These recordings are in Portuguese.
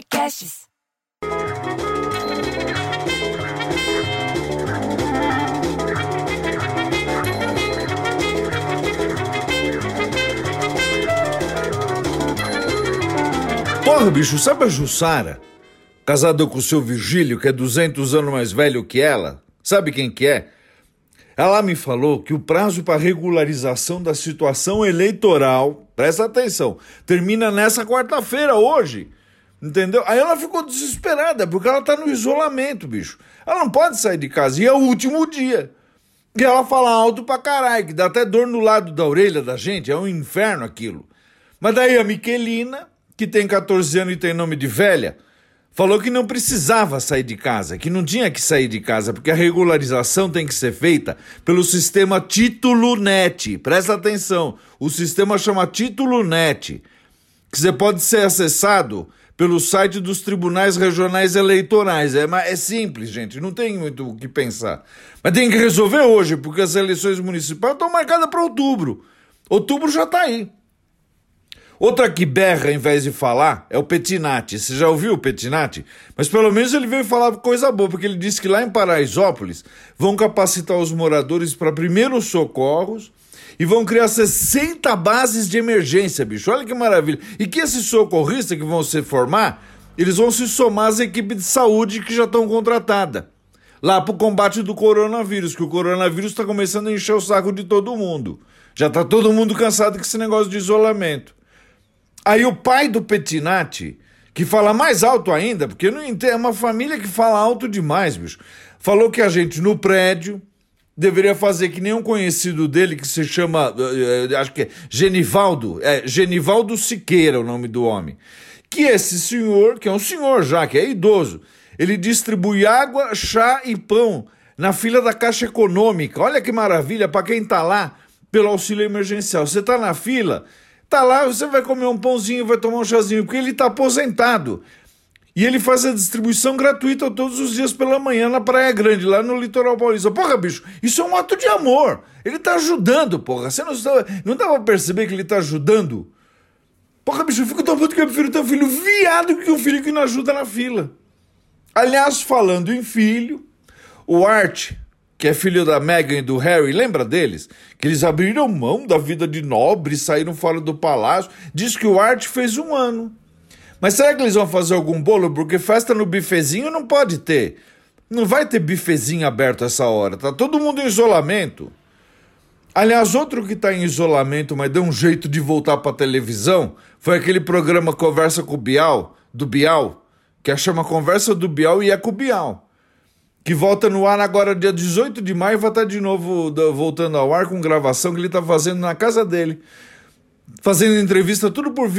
Podcasts. Porra, bicho, sabe a Jussara? Casada com o seu Virgílio, que é 200 anos mais velho que ela? Sabe quem que é? Ela me falou que o prazo para regularização da situação eleitoral, presta atenção, termina nessa quarta-feira, hoje. Entendeu? Aí ela ficou desesperada, porque ela tá no isolamento, bicho. Ela não pode sair de casa, e é o último dia. E ela fala alto pra caralho, que dá até dor no lado da orelha da gente, é um inferno aquilo. Mas daí a Miquelina, que tem 14 anos e tem nome de velha, falou que não precisava sair de casa, que não tinha que sair de casa, porque a regularização tem que ser feita pelo sistema Título Net. Presta atenção, o sistema chama Título Net, que você pode ser acessado pelo site dos tribunais regionais eleitorais. É, é simples, gente, não tem muito o que pensar. Mas tem que resolver hoje, porque as eleições municipais estão marcadas para outubro. Outubro já está aí. Outra que berra em vez de falar é o Petinati. Você já ouviu o Petinati? Mas pelo menos ele veio falar coisa boa, porque ele disse que lá em Paraisópolis vão capacitar os moradores para primeiros socorros e vão criar 60 bases de emergência, bicho. Olha que maravilha. E que esses socorristas que vão se formar, eles vão se somar às equipes de saúde que já estão contratadas. Lá para o combate do coronavírus, que o coronavírus está começando a encher o saco de todo mundo. Já está todo mundo cansado com esse negócio de isolamento. Aí o pai do Petinati, que fala mais alto ainda, porque não entendo, é uma família que fala alto demais, bicho. Falou que a gente no prédio deveria fazer que nem um conhecido dele que se chama, uh, acho que é Genivaldo, é Genivaldo Siqueira o nome do homem. Que esse senhor, que é um senhor já, que é idoso, ele distribui água, chá e pão na fila da Caixa Econômica. Olha que maravilha para quem tá lá pelo auxílio emergencial. Você tá na fila, tá lá, você vai comer um pãozinho, vai tomar um chazinho, porque ele tá aposentado. E ele faz a distribuição gratuita todos os dias pela manhã na Praia Grande, lá no litoral paulista. Porra, bicho, isso é um ato de amor. Ele tá ajudando, porra. Você não, não dá pra perceber que ele tá ajudando? Porra, bicho, eu fico tão puto que eu prefiro ter um filho viado que um filho que não ajuda na fila. Aliás, falando em filho, o Art, que é filho da Meghan e do Harry, lembra deles? Que eles abriram mão da vida de nobre saíram fora do palácio. Diz que o Art fez um ano. Mas será que eles vão fazer algum bolo? Porque festa no bifezinho não pode ter. Não vai ter bifezinho aberto essa hora. Tá todo mundo em isolamento. Aliás, outro que está em isolamento, mas deu um jeito de voltar para televisão, foi aquele programa Conversa com o Bial, do Bial, que chama Conversa do Bial e é com o Bial. Que volta no ar agora, dia 18 de maio, vai estar tá de novo voltando ao ar com gravação que ele está fazendo na casa dele fazendo entrevista tudo por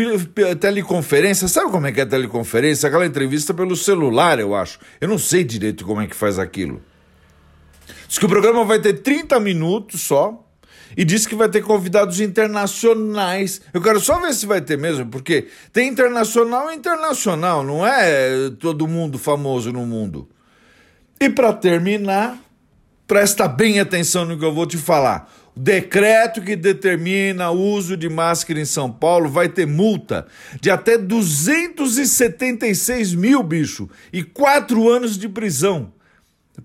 teleconferência. Sabe como é que é teleconferência? Aquela entrevista pelo celular, eu acho. Eu não sei direito como é que faz aquilo. Diz que o programa vai ter 30 minutos só. E diz que vai ter convidados internacionais. Eu quero só ver se vai ter mesmo, porque tem internacional e internacional, não é todo mundo famoso no mundo. E para terminar, presta bem atenção no que eu vou te falar. O decreto que determina o uso de máscara em São Paulo vai ter multa de até 276 mil, bicho, e quatro anos de prisão.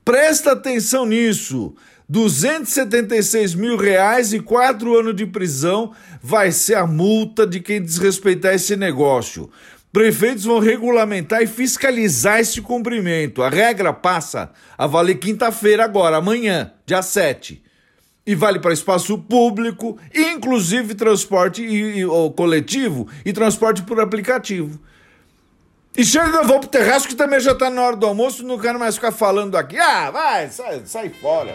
Presta atenção nisso. 276 mil reais e quatro anos de prisão vai ser a multa de quem desrespeitar esse negócio. Prefeitos vão regulamentar e fiscalizar esse cumprimento. A regra passa a valer quinta-feira agora, amanhã, dia 7 e vale para espaço público, inclusive transporte e, e, coletivo e transporte por aplicativo. E chega, vou pro terraço que também já tá na hora do almoço, não quero mais ficar falando aqui. Ah, vai, sai, sai fora.